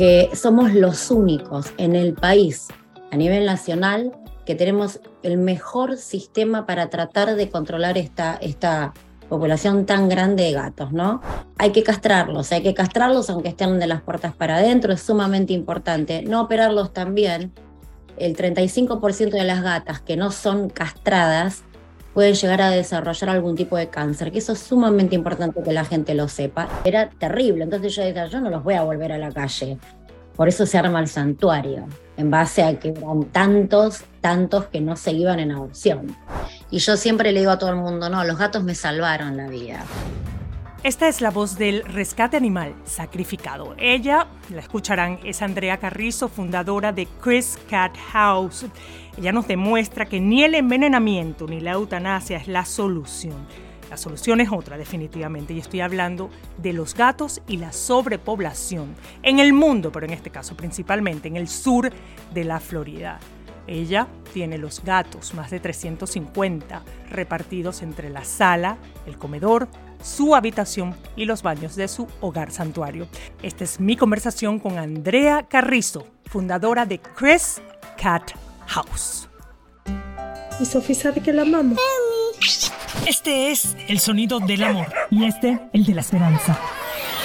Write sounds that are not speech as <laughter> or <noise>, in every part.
que somos los únicos en el país a nivel nacional que tenemos el mejor sistema para tratar de controlar esta, esta población tan grande de gatos, ¿no? Hay que castrarlos, hay que castrarlos aunque estén de las puertas para adentro, es sumamente importante. No operarlos también. El 35% de las gatas que no son castradas pueden llegar a desarrollar algún tipo de cáncer, que eso es sumamente importante que la gente lo sepa. Era terrible, entonces yo decía, yo no los voy a volver a la calle. Por eso se arma el santuario, en base a que eran tantos, tantos que no se iban en adopción. Y yo siempre le digo a todo el mundo, no, los gatos me salvaron la vida. Esta es la voz del rescate animal sacrificado. Ella, la escucharán, es Andrea Carrizo, fundadora de Chris Cat House. Ella nos demuestra que ni el envenenamiento ni la eutanasia es la solución. La solución es otra, definitivamente, y estoy hablando de los gatos y la sobrepoblación en el mundo, pero en este caso principalmente en el sur de la Florida. Ella tiene los gatos, más de 350, repartidos entre la sala, el comedor, su habitación y los baños de su hogar santuario. Esta es mi conversación con Andrea Carrizo, fundadora de Chris Cat House. Y Sofía sabe que la amamos. Este es el sonido del amor y este el de la esperanza.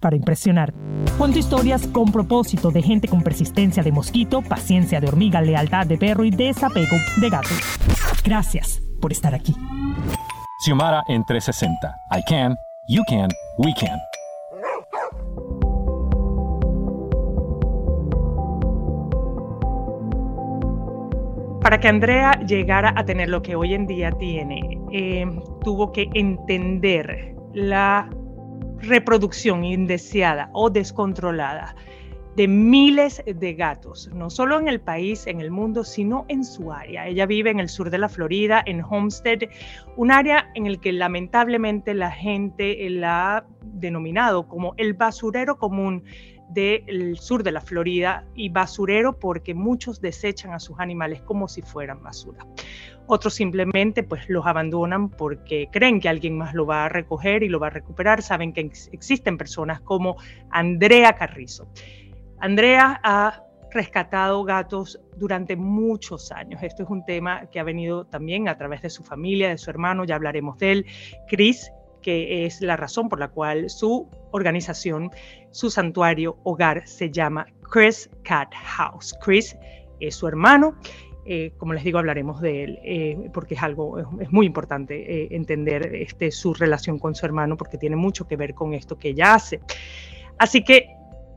para impresionar. Cuento historias con propósito de gente con persistencia de mosquito, paciencia de hormiga, lealtad de perro y desapego de gato. Gracias por estar aquí. Xiomara en 360. I can, you can, we can. Para que Andrea llegara a tener lo que hoy en día tiene, eh, tuvo que entender la reproducción indeseada o descontrolada de miles de gatos, no solo en el país, en el mundo, sino en su área. Ella vive en el sur de la Florida, en Homestead, un área en el que lamentablemente la gente la ha denominado como el basurero común del sur de la Florida y basurero porque muchos desechan a sus animales como si fueran basura. Otros simplemente pues los abandonan porque creen que alguien más lo va a recoger y lo va a recuperar. Saben que existen personas como Andrea Carrizo. Andrea ha rescatado gatos durante muchos años. Esto es un tema que ha venido también a través de su familia, de su hermano, ya hablaremos de él. Chris, que es la razón por la cual su organización, su santuario hogar se llama Chris Cat House. Chris es su hermano. Eh, como les digo, hablaremos de él, eh, porque es algo, es, muy importante eh, entender este, su relación con su hermano, porque tiene mucho que ver con esto que ella hace. Así que,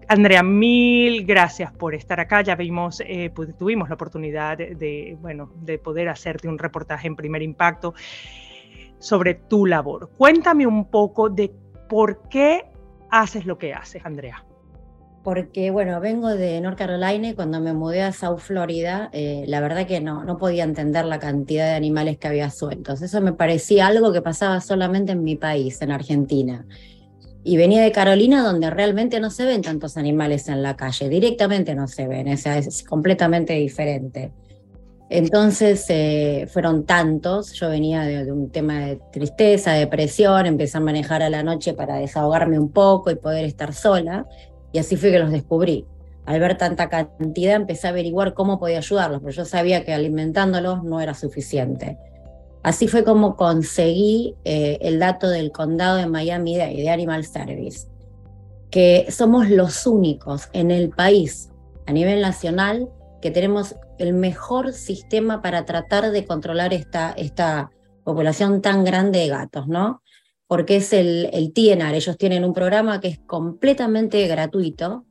Andrea, mil gracias por estar acá. Ya vimos, pues, tuvimos la oportunidad de, bueno, de poder hacerte un reportaje en primer impacto sobre tu labor. Cuéntame un poco de por qué haces lo que haces, Andrea? Porque, bueno, vengo de North Carolina y cuando me mudé a South Florida, eh, la verdad que no, no podía entender la cantidad de animales que había sueltos. Eso me parecía algo que pasaba solamente en mi país, en Argentina. Y venía de Carolina, donde realmente no se ven tantos animales en la calle, directamente no se ven, o sea, es completamente diferente. Entonces eh, fueron tantos, yo venía de, un tema de tristeza, depresión, empecé a manejar a la noche para desahogarme un poco y poder estar sola, y así fue que los descubrí. Al ver tanta cantidad empecé a averiguar cómo podía ayudarlos, pero yo sabía que alimentándolos no era suficiente. Así fue como conseguí eh, el dato del condado de miami de Animal Service, que somos los únicos en el país a nivel nacional que tenemos el mejor sistema para tratar de controlar esta, esta población tan grande de gatos, ¿no? porque es el, el TNR. Ellos tienen un programa que es completamente gratuito,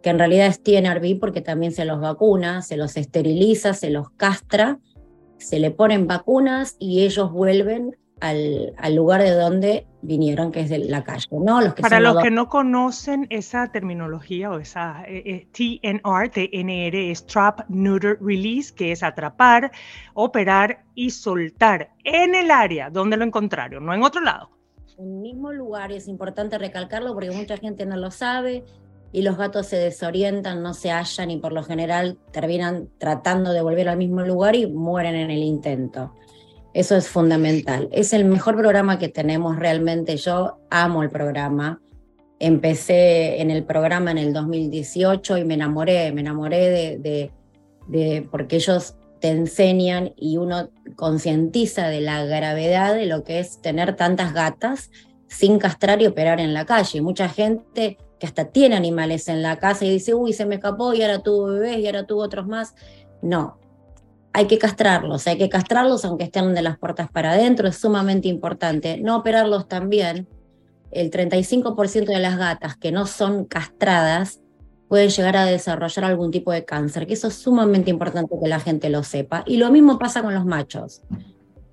que en realidad es TNRB porque también se los vacuna, se los esteriliza, se los castra, se le ponen vacunas y ellos vuelven al, al, lugar de donde vinieron, que es de la calle, ¿no? Los que Para los, que no conocen esa terminología o esa eh, eh TNR, TNR es Trap, Neuter, Release, que es atrapar, operar y soltar en el área donde lo encontraron, no en otro lado. En el mismo lugar, y es importante recalcarlo porque mucha gente no lo sabe, y los gatos se desorientan, no se hallan y por lo general terminan tratando de volver al mismo lugar y mueren en el intento. Eso es fundamental. Es el mejor programa que tenemos realmente. Yo amo el programa. Empecé en el programa en el 2018 y me enamoré, me enamoré de, porque ellos te enseñan y uno concientiza de la gravedad de lo que es tener tantas gatas sin castrar y operar en la calle. Mucha gente que hasta tiene animales en la casa y dice, uy, se me escapó y ahora tuvo bebés y ahora tuvo otros más. No, hay que castrarlos, hay que castrarlos aunque estén de las puertas para adentro, es sumamente importante. No operarlos también. El 35% de las gatas que no son castradas pueden llegar a desarrollar algún tipo de cáncer, que eso es sumamente importante que la gente lo sepa. Y lo mismo pasa con los machos.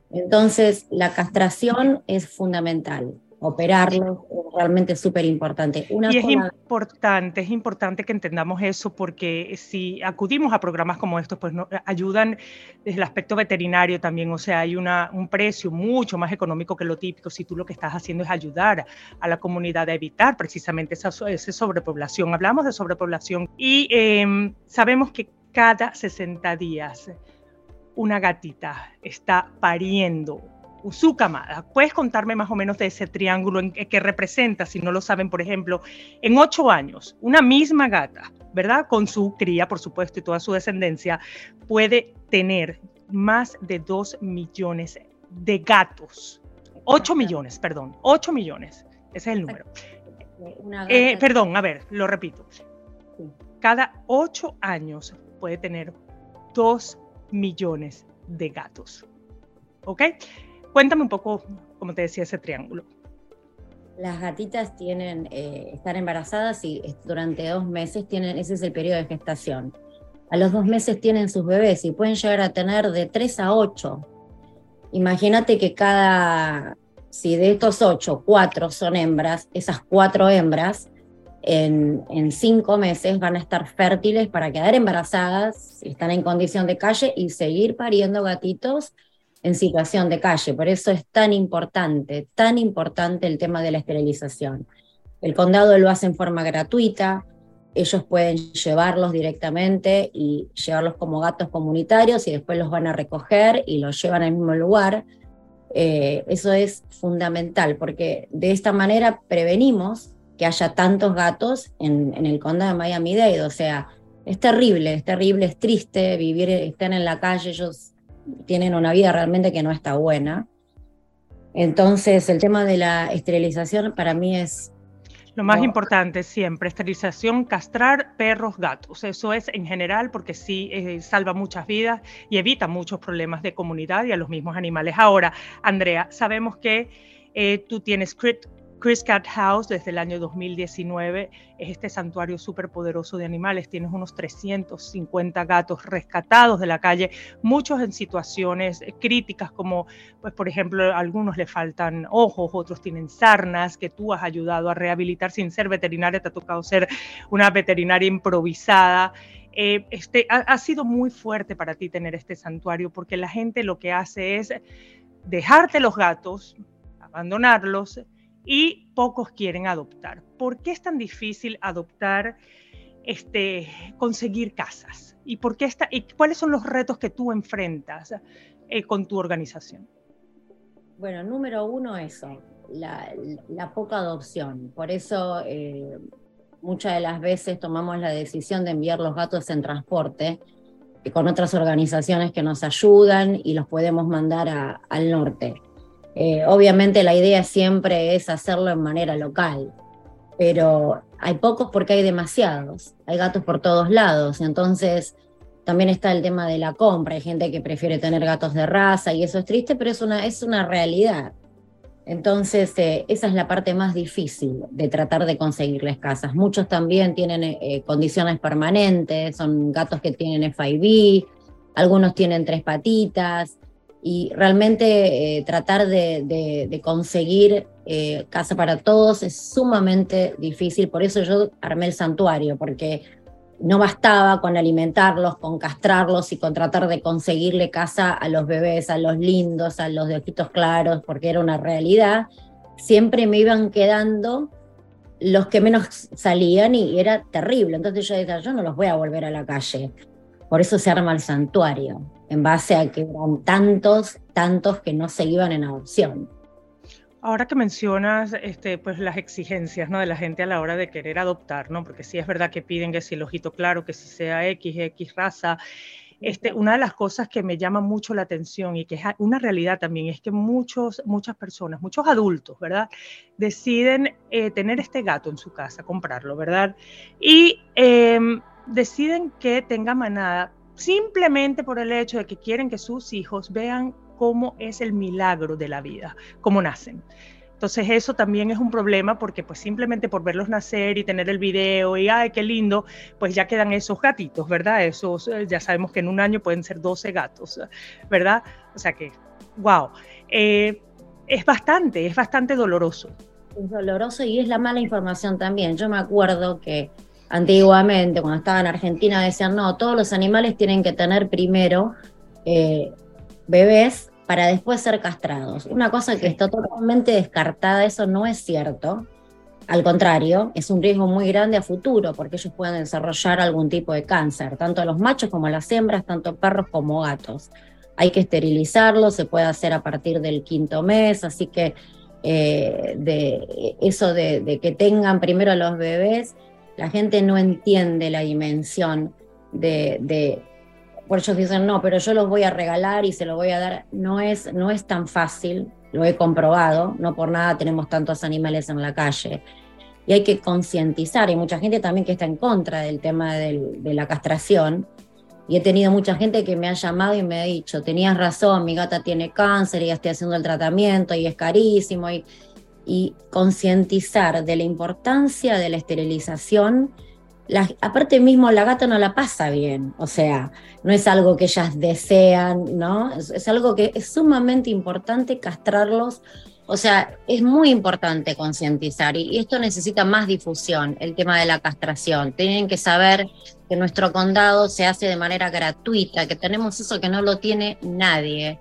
Entonces, la castración es fundamental operarlo es realmente súper importante. y es importante, es importante que entendamos eso porque si acudimos a programas como estos, pues nos ayudan desde el aspecto veterinario también, o sea, hay una, un precio mucho más económico que lo típico si tú lo que estás haciendo es ayudar a la comunidad a evitar precisamente esa, esa sobrepoblación. Hablamos de sobrepoblación y em, sabemos que cada 60 días una gatita está pariendo su camada. ¿Puedes contarme más o menos de ese triángulo en, que representa, si no lo saben, por ejemplo, en ocho años, una misma gata, ¿verdad? Con su cría, por supuesto, y toda su descendencia, puede tener más de dos millones de gatos. Ocho millones, perdón, ocho millones. Ese es el número. Eh, perdón, a ver, lo repito. Cada ocho años puede tener dos millones de gatos. ¿Ok? Cuéntame un poco, como te decía, ese triángulo. Las gatitas tienen, eh, están embarazadas y durante dos meses tienen, ese es el periodo de gestación. A los dos meses tienen sus bebés y pueden llegar a tener de tres a ocho. Imagínate que cada, si de estos ocho, cuatro son hembras, esas cuatro hembras en, en, cinco meses van a estar fértiles para quedar embarazadas, si están en condición de calle, y seguir pariendo gatitos en situación de calle. Por eso es tan importante, tan importante el tema de la esterilización. El condado lo hace en forma gratuita, ellos pueden llevarlos directamente y llevarlos como gatos comunitarios y después los van a recoger y los llevan al mismo lugar. Eh, eso es fundamental porque de esta manera prevenimos que haya tantos gatos en, en el condado de Miami-Dade. O sea, es terrible, es terrible, es triste vivir, están en la calle, ellos tienen una vida realmente que no está buena. Entonces, el tema de la esterilización para mí es... Lo más importante siempre, esterilización, castrar perros, gatos. Eso es en general porque sí eh, salva muchas vidas y evita muchos problemas de comunidad y a los mismos animales. Ahora, Andrea, sabemos que eh, tú tienes CRIT Chris Cat House desde el año 2019 es este santuario súper poderoso de animales. Tienes unos 350 gatos rescatados de la calle, muchos en situaciones críticas como, pues por ejemplo, a algunos le faltan ojos, otros tienen sarnas que tú has ayudado a rehabilitar sin ser veterinaria, te ha tocado ser una veterinaria improvisada. Eh, este, ha sido muy fuerte para ti tener este santuario porque la gente lo que hace es dejarte los gatos, abandonarlos, y pocos quieren adoptar. ¿Por qué es tan difícil adoptar, este, conseguir casas? ¿Y, está, y cuáles son los retos que tú enfrentas eh, con tu organización? Bueno, número uno, eso, la, poca adopción. Por eso eh, muchas de las veces tomamos la decisión de enviar los gatos en transporte con otras organizaciones que nos ayudan y los podemos mandar al norte. Eh, obviamente la idea siempre es hacerlo en manera local, pero hay pocos porque hay demasiados, hay gatos por todos lados, entonces también está el tema de la compra, hay gente que prefiere tener gatos de raza y eso es triste, pero es una, es una realidad. Entonces, eh, esa es la parte más difícil de tratar de conseguirles casas. Muchos también tienen eh, condiciones permanentes, son gatos que tienen FIV, algunos tienen tres patitas, y realmente eh, tratar de, conseguir casa para todos es sumamente difícil. Por eso yo armé el santuario, porque no bastaba con alimentarlos, con castrarlos y con tratar de conseguirle casa a los bebés, a los lindos, a los de ojitos claros, porque era una realidad, siempre me iban quedando los que menos salían y era terrible. Entonces yo decía, yo no los voy a volver a la calle. Por eso se arma el santuario, en base a que eran tantos, tantos que no se iban en adopción. Ahora que mencionas este, pues las exigencias ¿no? de la gente a la hora de querer adoptar, ¿no? porque sí es verdad que piden que si el ojito claro, que si sea X, X raza, este, una de las cosas que me llama mucho la atención y que es una realidad también es que muchos, muchas personas, muchos adultos, ¿verdad? Deciden eh, tener este gato en su casa, comprarlo, ¿verdad? Y em, deciden que tenga manada simplemente por el hecho de que quieren que sus hijos vean cómo es el milagro de la vida, cómo nacen. Entonces eso también es un problema porque pues simplemente por verlos nacer y tener el video y ay, qué lindo, pues ya quedan esos gatitos, ¿verdad? Esos, eh, ya sabemos que en un año pueden ser 12 gatos, ¿verdad? O sea que, wow, eh, es bastante, es bastante doloroso. Es doloroso y es la mala información también. Yo me acuerdo que antiguamente, cuando estaba en Argentina, decían, no, todos los animales tienen que tener primero eh, bebés para después ser castrados. Una cosa que está totalmente descartada, eso no es cierto. Al contrario, es un riesgo muy grande a futuro porque ellos pueden desarrollar algún tipo de cáncer, tanto los machos como las hembras, tanto perros como gatos. Hay que esterilizarlos, se puede hacer a partir del quinto mes, así que eh, de eso de, de, que tengan primero a los bebés, la gente no entiende la dimensión de, de por ellos dicen, no, pero yo los voy a regalar y se los voy a dar. No es, no es tan fácil, lo he comprobado, no por nada tenemos tantos animales en la calle. Y hay que concientizar, hay mucha gente también que está en contra del tema de la castración. Y he tenido mucha gente que me ha llamado y me ha dicho, tenías razón, mi gata tiene cáncer y ya estoy haciendo el tratamiento y es carísimo. Y, y concientizar de la importancia de la esterilización aparte mismo la gata no la pasa bien, o sea, no es algo que ellas desean, ¿no? Es, algo que es sumamente importante castrarlos, o sea, es muy importante concientizar y, esto necesita más difusión, el tema de la castración. Tienen que saber que nuestro condado se hace de manera gratuita, que tenemos eso que no lo tiene nadie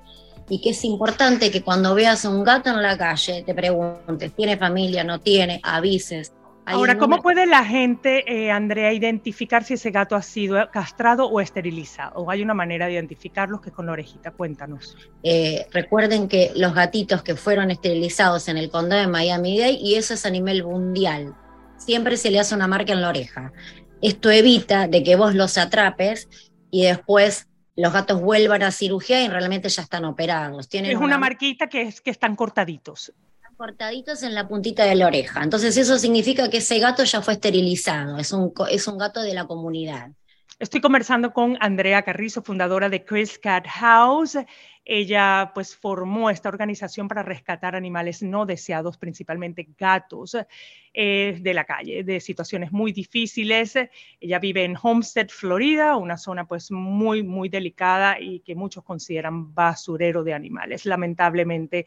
y que es importante que cuando veas a un gato en la calle te preguntes, ¿tiene familia? ¿No tiene? Avises Ahora, ¿cómo puede la gente, eh, Andrea, identificar si ese gato ha sido castrado o esterilizado? ¿O hay una manera de identificarlos que es con la orejita? Cuéntanos. Eh, recuerden que los gatitos que fueron esterilizados en el condado de Miami-Dade, y eso es a nivel mundial, siempre se le hace una marca en la oreja. Esto evita de que vos los atrapes y después los gatos vuelvan a cirugía y realmente ya están operados. Tienen es una, marquita que es que están cortaditos cortaditos en la puntita de la oreja. Entonces eso significa que ese gato ya fue esterilizado, es un, es un gato de la comunidad. Estoy conversando con Andrea Carrizo, fundadora de Chris Cat House. Ella pues formó esta organización para rescatar animales no deseados, principalmente gatos eh, de la calle, de situaciones muy difíciles. Ella vive en Homestead, Florida, una zona pues muy, muy delicada y que muchos consideran basurero de animales, lamentablemente.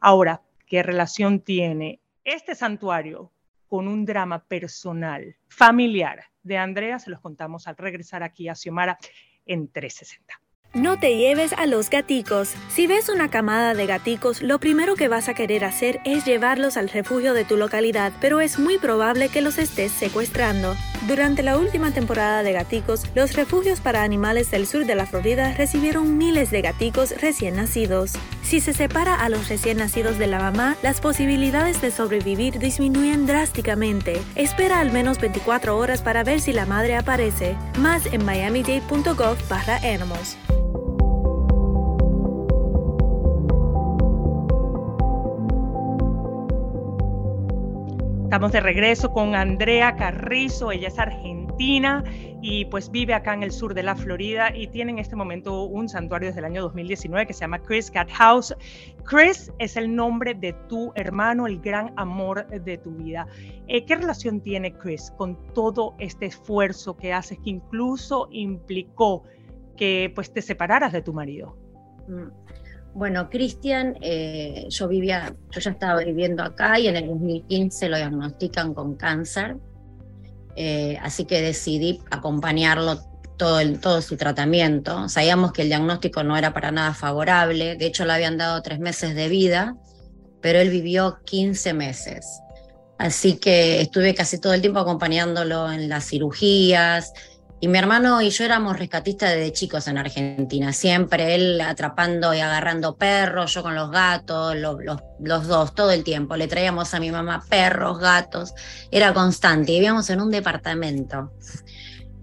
Ahora, qué relación tiene este santuario con un drama personal, familiar de Andrea, se los contamos al regresar aquí a Xiomara en 360. No te lleves a los gaticos. Si ves una camada de gaticos, lo primero que vas a querer hacer es llevarlos al refugio de tu localidad, pero es muy probable que los estés secuestrando. Durante la última temporada de gaticos, los refugios para animales del sur de la Florida recibieron miles de gaticos recién nacidos. Si se separa a los recién nacidos de la mamá, las posibilidades de sobrevivir disminuyen drásticamente. Espera al menos 24 horas para ver si la madre aparece. Más en miamidade.gov animals. Estamos de regreso con Andrea Carrizo, ella es argentina y pues vive acá en el sur de la Florida y tiene en este momento un santuario desde el año 2019 que se llama Chris Cat House. Chris es el nombre de tu hermano, el gran amor de tu vida. Eh, ¿Qué relación tiene Chris con todo este esfuerzo que haces que incluso implicó que pues te separaras de tu marido? Mm. Bueno, Cristian, eh, yo vivía, yo ya estaba viviendo acá y en el 2015 lo diagnostican con cáncer, eh, así que decidí acompañarlo todo, todo su tratamiento. Sabíamos que el diagnóstico no era para nada favorable, de hecho le habían dado tres meses de vida, pero él vivió 15 meses. Así que estuve casi todo el tiempo acompañándolo en las cirugías, y mi hermano y yo éramos rescatistas desde chicos en Argentina, siempre él atrapando y agarrando perros, yo con los gatos, los, dos, todo el tiempo. Le traíamos a mi mamá perros, gatos, era constante, vivíamos en un departamento.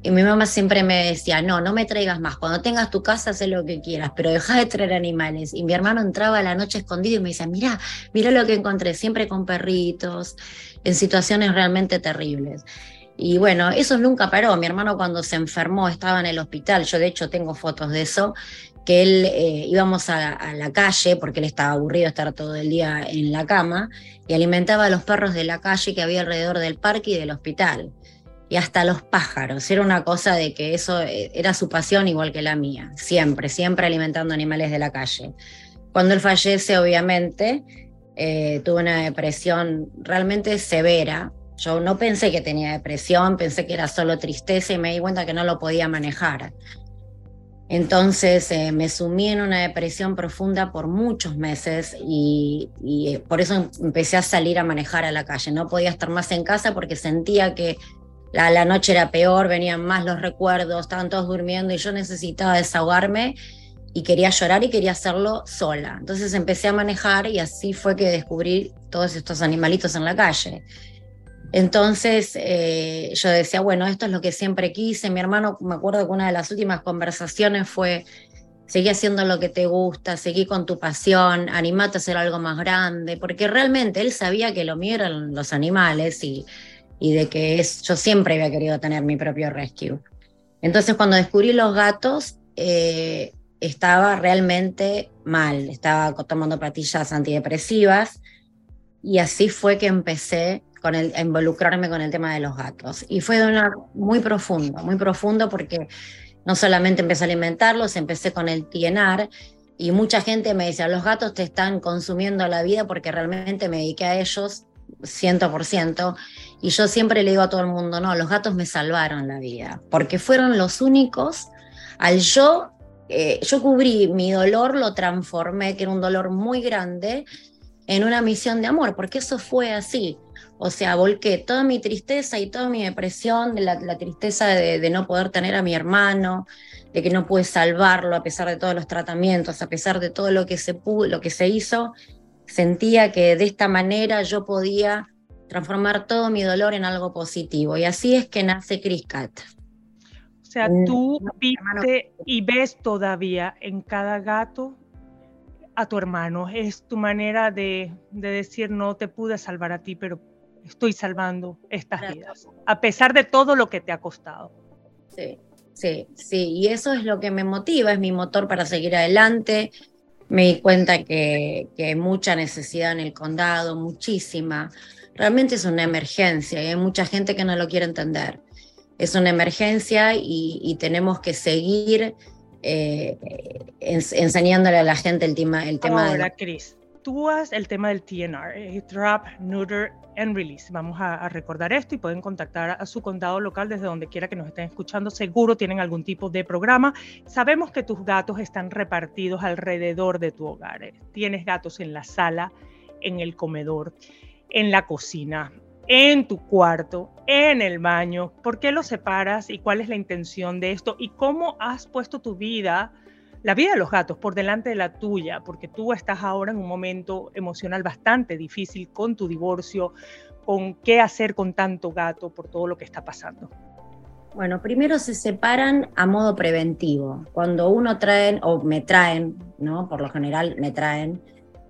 Y mi mamá siempre me decía, no, no me traigas más, cuando tengas tu casa haz lo que quieras, pero deja de traer animales. Y mi hermano entraba a la noche escondido y me decía, mira, mira lo que encontré, siempre con perritos, en situaciones realmente terribles. Y bueno, eso nunca paró. Mi hermano cuando se enfermó estaba en el hospital, yo de hecho tengo fotos de eso, que él eh, íbamos a, la calle porque él estaba aburrido estar todo el día en la cama y alimentaba a los perros de la calle que había alrededor del parque y del hospital. Y hasta los pájaros. Era una cosa de que eso eh, era su pasión igual que la mía. Siempre, siempre alimentando animales de la calle. Cuando él fallece, obviamente, eh, tuvo una depresión realmente severa yo no pensé que tenía depresión, pensé que era solo tristeza y me di cuenta que no lo podía manejar. Entonces eh, me sumí en una depresión profunda por muchos meses y, eh, por eso empecé a salir a manejar a la calle. No podía estar más en casa porque sentía que la, la noche era peor, venían más los recuerdos, estaban todos durmiendo y yo necesitaba desahogarme y quería llorar y quería hacerlo sola. Entonces empecé a manejar y así fue que descubrí todos estos animalitos en la calle. Entonces eh, yo decía, bueno, esto es lo que siempre quise. Mi hermano, me acuerdo que una de las últimas conversaciones fue, seguí haciendo lo que te gusta, seguí con tu pasión, animate a hacer algo más grande, porque realmente él sabía que lo mío eran los animales y, y de que es, yo siempre había querido tener mi propio rescue. Entonces cuando descubrí los gatos, eh, estaba realmente mal, estaba tomando patillas antidepresivas y así fue que empecé con el, involucrarme con el tema de los gatos. Y fue de una, muy profundo, muy profundo porque no solamente empecé a alimentarlos, empecé con el tienar y mucha gente me decía, los gatos te están consumiendo la vida porque realmente me dediqué a ellos 100%. Y yo siempre le digo a todo el mundo, no, los gatos me salvaron la vida, porque fueron los únicos, al yo, eh, yo cubrí mi dolor, lo transformé, que era un dolor muy grande, en una misión de amor, porque eso fue así. O sea, volqué toda mi tristeza y toda mi depresión, de la, tristeza de, no poder tener a mi hermano, de que no pude salvarlo a pesar de todos los tratamientos, a pesar de todo lo que se pudo, lo que se hizo, sentía que de esta manera yo podía transformar todo mi dolor en algo positivo. Y así es que nace Chris Cat. O sea, tú viste y ves todavía en cada gato a tu hermano. Es tu manera de, de decir, no te pude salvar a ti, pero estoy salvando estas vidas, a pesar de todo lo que te ha costado. Sí, sí, sí, y eso es lo que me motiva, es mi motor para seguir adelante. Me di cuenta que, que hay mucha necesidad en el condado, muchísima. Realmente es una emergencia y hay mucha gente que no lo quiere entender. Es una emergencia y, tenemos que seguir eh, enseñándole a la gente el tema, el tema Ahora, Cris, actúas el tema del TNR, eh, Trap, Neuter and Release. Vamos a, recordar esto y pueden contactar a su condado local desde donde quiera que nos estén escuchando. Seguro tienen algún tipo de programa. Sabemos que tus gatos están repartidos alrededor de tu hogar. Eh. Tienes gatos en la sala, en el comedor, en la cocina, en tu cuarto, en el baño. ¿Por qué los separas y cuál es la intención de esto? ¿Y cómo has puesto tu vida? La vida de los gatos por delante de la tuya, porque tú estás ahora en un momento emocional bastante difícil con tu divorcio, con qué hacer con tanto gato por todo lo que está pasando. Bueno, primero se separan a modo preventivo. Cuando uno traen, o me traen, ¿no? Por lo general me traen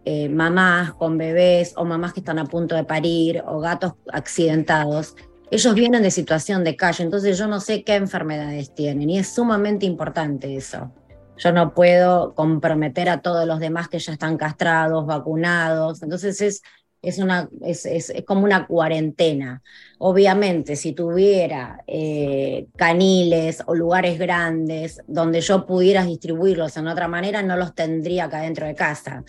eh, mamás con bebés o mamás que están a punto de parir o gatos accidentados. ellos vienen de situación de calle, entonces yo no sé qué enfermedades tienen y es sumamente importante eso. Yo no puedo comprometer a todos los demás que ya están castrados, vacunados, entonces es, es, una, es, es, como una cuarentena. Obviamente, si tuviera eh, caniles o lugares grandes donde yo pudiera distribuirlos en otra manera, no los tendría acá dentro de casa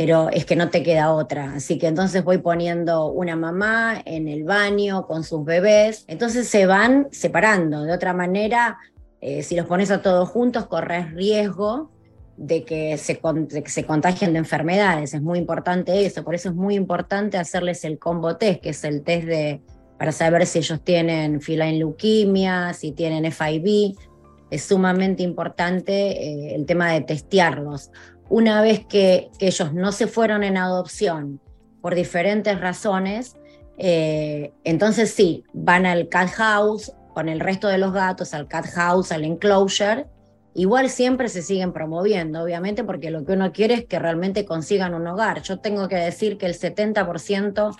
pero es que no te queda otra. Así que entonces voy poniendo una mamá en el baño con sus bebés. Entonces se van separando. De otra manera, eh, si los pones a todos juntos, corres riesgo de que, se, se contagien de enfermedades. Es muy importante eso. Por eso es muy importante hacerles el combo test, que es el test de, para saber si ellos tienen feline leuquimia, si tienen FIV. Es sumamente importante eh, el tema de testearlos una vez que, ellos no se fueron en adopción por diferentes razones, eh, entonces sí, van al cat house con el resto de los gatos, al cat house, al enclosure. Igual siempre se siguen promoviendo, obviamente, porque lo que uno quiere es que realmente consigan un hogar. Yo tengo que decir que el 70%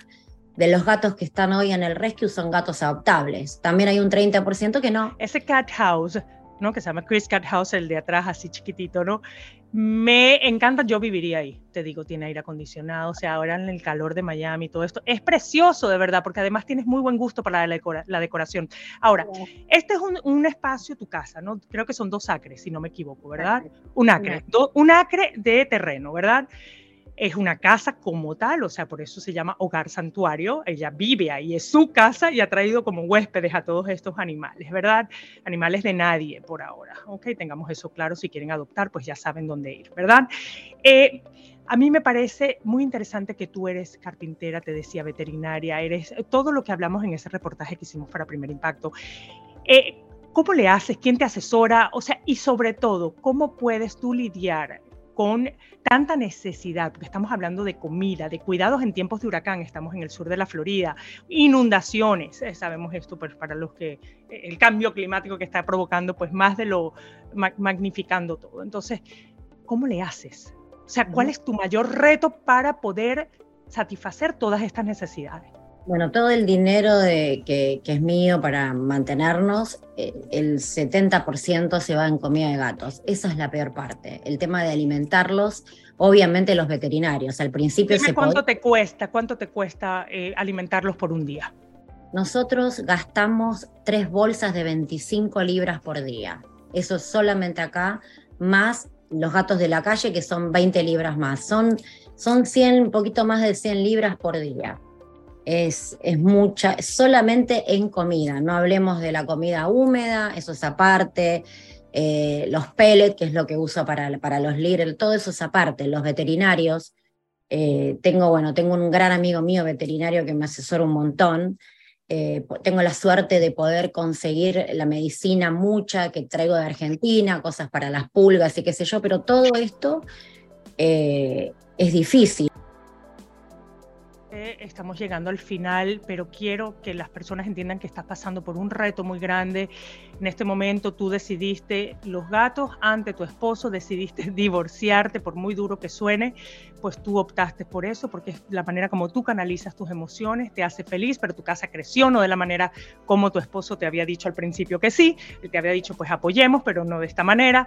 de los gatos que están hoy en el rescue son gatos adoptables. También hay un 30% que no. Ese cat house, ¿no? Que se llama Chris Cat House, el de atrás, así chiquitito, ¿no? Me encanta, yo viviría ahí, te digo, tiene aire acondicionado, o sea, ahora en el calor de Miami, todo esto. Es precioso, de verdad, porque además tienes muy buen gusto para la, decoración. Ahora, este es un, espacio, tu casa, ¿no? Creo que son dos acres, si no me equivoco, ¿verdad? Un acre, un acre de terreno, ¿verdad? Es una casa como tal, o sea, por eso se llama hogar santuario. Ella vive ahí, es su casa y ha traído como huéspedes a todos estos animales, ¿verdad? Animales de nadie por ahora, ¿ok? Tengamos eso claro, si quieren adoptar, pues ya saben dónde ir, ¿verdad? Eh, a mí me parece muy interesante que tú eres carpintera, te decía veterinaria, eres todo lo que hablamos en ese reportaje que hicimos para Primer Impacto. Eh, ¿Cómo le haces? ¿Quién te asesora? O sea, y sobre todo, ¿cómo puedes tú lidiar con tanta necesidad, porque estamos hablando de comida, de cuidados en tiempos de huracán, estamos en el sur de la Florida, inundaciones, eh, sabemos esto pues para los que eh, el cambio climático que está provocando pues más de lo magnificando todo. Entonces, ¿cómo le haces? O sea, ¿cuál es tu mayor reto para poder satisfacer todas estas necesidades? Bueno, todo el dinero de, que, es mío para mantenernos, eh, el 70% se va en comida de gatos. Esa es la peor parte. El tema de alimentarlos, obviamente los veterinarios. Al principio Dime cuánto te cuesta, cuánto te cuesta eh, alimentarlos por un día. Nosotros gastamos tres bolsas de 25 libras por día. Eso es solamente acá, más los gatos de la calle, que son 20 libras más. Son, son 100, un poquito más de 100 libras por día es, mucha, solamente en comida, no hablemos de la comida húmeda, eso es aparte, eh, los pellets, que es lo que uso para, para los Little, todo eso es aparte, los veterinarios. Eh, tengo, bueno, tengo un gran amigo mío veterinario que me asesora un montón. Eh, tengo la suerte de poder conseguir la medicina mucha que traigo de Argentina, cosas para las pulgas y qué sé yo, pero todo esto es difícil estamos llegando al final, pero quiero que las personas entiendan que estás pasando por un reto muy grande. En este momento tú decidiste los gatos ante tu esposo, decidiste <laughs> divorciarte, por muy duro que suene, pues tú optaste por eso, porque es la manera como tú canalizas tus emociones, te hace feliz, pero tu casa creció, no de la manera como tu esposo te había dicho al principio que sí, él te había dicho pues apoyemos, pero no de esta manera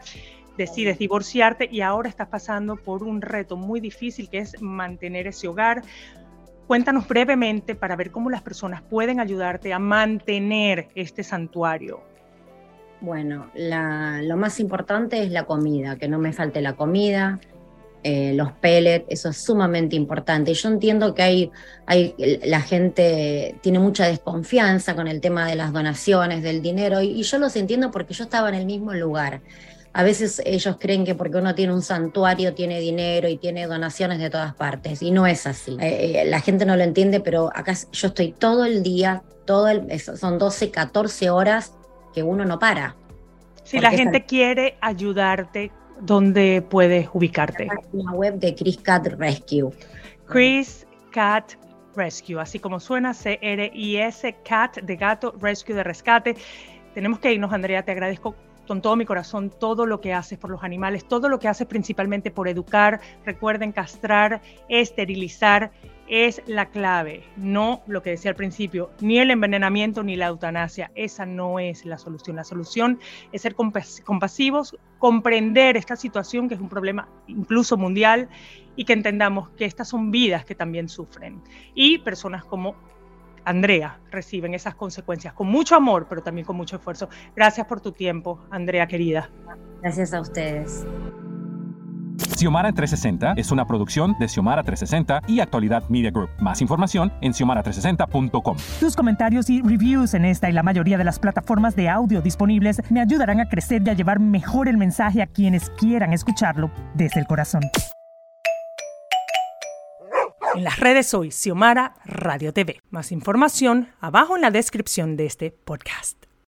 decides divorciarte y ahora estás pasando por un reto muy difícil que es mantener ese hogar, Cuéntanos brevemente para ver cómo las personas pueden ayudarte a mantener este santuario. Bueno, lo más importante es la comida, que no me falte la comida, eh, los pellets, eso es sumamente importante. Y yo entiendo que hay, hay, la gente tiene mucha desconfianza con el tema de las donaciones, del dinero, y, y yo los entiendo porque yo estaba en el mismo lugar. A veces ellos creen que porque uno tiene un santuario tiene dinero y tiene donaciones de todas partes y no es así. Eh, eh, la gente no lo entiende, pero acá yo estoy todo el día, todo el, son 12, 14 horas que uno no para. Si la gente quiere ayudarte, ¿dónde puedes ubicarte? La web de Chris Cat Rescue. Chris Cat Rescue, así como suena C-R-I-S, Cat de gato, Rescue de rescate. Tenemos que irnos, Andrea, te agradezco con todo mi corazón todo lo que haces por los animales, todo lo que haces principalmente por educar. Recuerden castrar, esterilizar es la clave, no lo que decía al principio, ni el envenenamiento ni la eutanasia. Esa no es la solución. La solución es ser compasivos, comprender esta situación que es un problema incluso mundial y que entendamos que estas son vidas que también sufren. Y personas como Andrea reciben esas consecuencias con mucho amor, pero también con mucho esfuerzo. Gracias por tu tiempo, Andrea querida. Gracias a ustedes. Xiomara 360 es una producción de Xiomara 360 y Actualidad Media Group. Más información en xiomara360.com. Tus comentarios y reviews en esta y la mayoría de las plataformas de audio disponibles me ayudarán a crecer y a llevar mejor el mensaje a quienes quieran escucharlo desde el corazón. En las redes soy Xiomara Radio TV. Más información abajo en la descripción de este podcast.